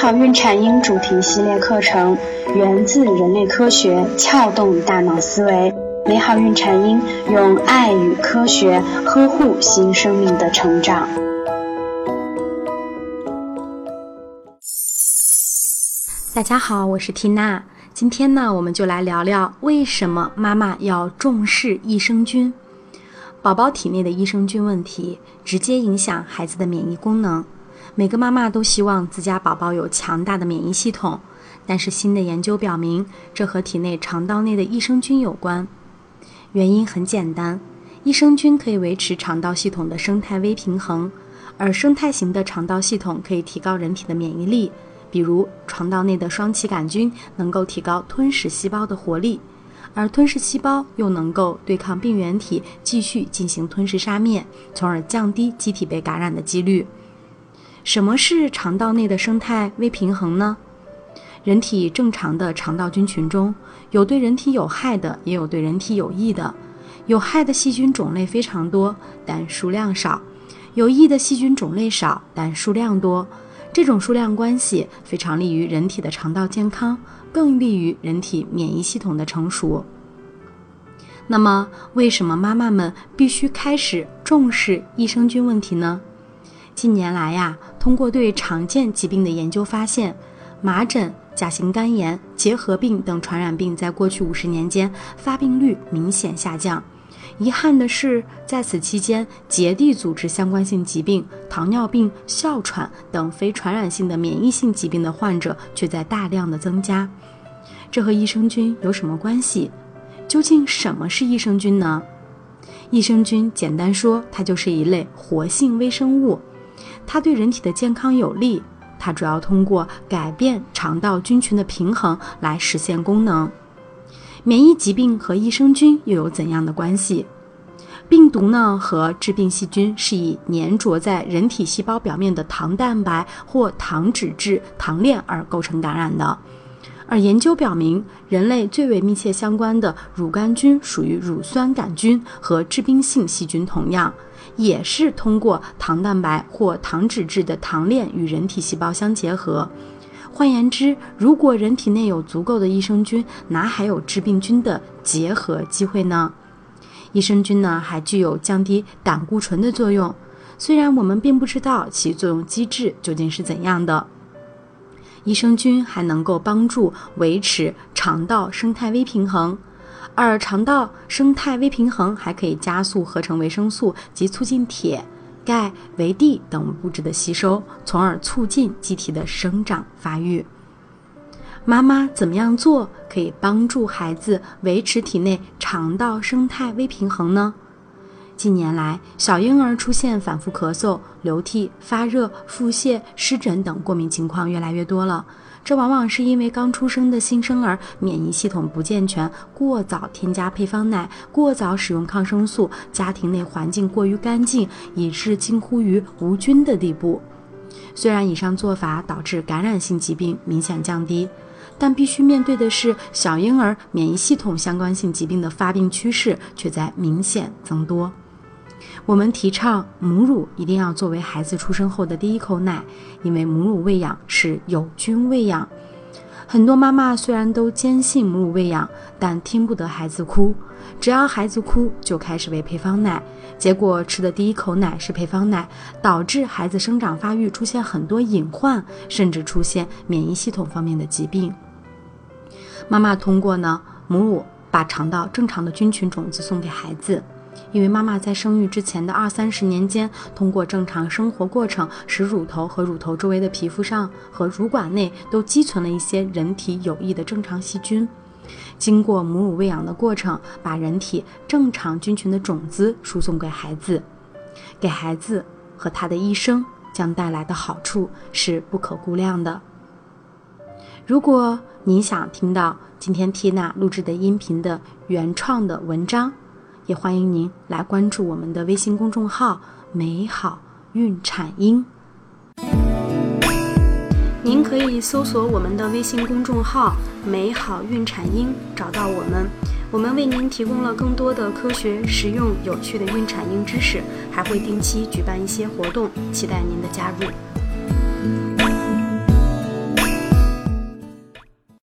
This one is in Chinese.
好孕产婴主题系列课程源自人类科学，撬动大脑思维。美好孕产婴用爱与科学呵护新生命的成长。大家好，我是缇娜。今天呢，我们就来聊聊为什么妈妈要重视益生菌。宝宝体内的益生菌问题，直接影响孩子的免疫功能。每个妈妈都希望自家宝宝有强大的免疫系统，但是新的研究表明，这和体内肠道内的益生菌有关。原因很简单，益生菌可以维持肠道系统的生态微平衡，而生态型的肠道系统可以提高人体的免疫力。比如，肠道内的双歧杆菌能够提高吞噬细胞的活力，而吞噬细胞又能够对抗病原体，继续进行吞噬杀灭，从而降低机体被感染的几率。什么是肠道内的生态微平衡呢？人体正常的肠道菌群中有对人体有害的，也有对人体有益的。有害的细菌种类非常多，但数量少；有益的细菌种类少，但数量多。这种数量关系非常利于人体的肠道健康，更利于人体免疫系统的成熟。那么，为什么妈妈们必须开始重视益生菌问题呢？近年来呀，通过对常见疾病的研究发现，麻疹、甲型肝炎、结核病等传染病在过去五十年间发病率明显下降。遗憾的是，在此期间，结缔组织相关性疾病、糖尿病、哮喘等非传染性的免疫性疾病的患者却在大量的增加。这和益生菌有什么关系？究竟什么是益生菌呢？益生菌简单说，它就是一类活性微生物。它对人体的健康有利，它主要通过改变肠道菌群的平衡来实现功能。免疫疾病和益生菌又有怎样的关系？病毒呢和致病细菌是以粘着在人体细胞表面的糖蛋白或糖脂质糖链而构成感染的。而研究表明，人类最为密切相关的乳杆菌属于乳酸杆菌，和致病性细菌同样。也是通过糖蛋白或糖脂质的糖链与人体细胞相结合。换言之，如果人体内有足够的益生菌，哪还有致病菌的结合机会呢？益生菌呢，还具有降低胆固醇的作用。虽然我们并不知道其作用机制究竟是怎样的，益生菌还能够帮助维持肠道生态微平衡。而肠道生态微平衡还可以加速合成维生素及促进铁、钙、维 D 等物质的吸收，从而促进机体的生长发育。妈妈怎么样做可以帮助孩子维持体内肠道生态微平衡呢？近年来，小婴儿出现反复咳嗽、流涕、发热、腹泻、湿疹等过敏情况越来越多了。这往往是因为刚出生的新生儿免疫系统不健全，过早添加配方奶，过早使用抗生素，家庭内环境过于干净，以致近乎于无菌的地步。虽然以上做法导致感染性疾病明显降低，但必须面对的是小婴儿免疫系统相关性疾病的发病趋势却在明显增多。我们提倡母乳一定要作为孩子出生后的第一口奶，因为母乳喂养是有菌喂养。很多妈妈虽然都坚信母乳喂养，但听不得孩子哭，只要孩子哭就开始喂配方奶，结果吃的第一口奶是配方奶，导致孩子生长发育出现很多隐患，甚至出现免疫系统方面的疾病。妈妈通过呢母乳把肠道正常的菌群种子送给孩子。因为妈妈在生育之前的二三十年间，通过正常生活过程，使乳头和乳头周围的皮肤上和乳管内都积存了一些人体有益的正常细菌。经过母乳喂养的过程，把人体正常菌群的种子输送给孩子，给孩子和他的一生将带来的好处是不可估量的。如果你想听到今天缇娜录制的音频的原创的文章，也欢迎您来关注我们的微信公众号“美好孕产婴”。您可以搜索我们的微信公众号“美好孕产婴”，找到我们。我们为您提供了更多的科学、实用、有趣的孕产婴知识，还会定期举办一些活动，期待您的加入。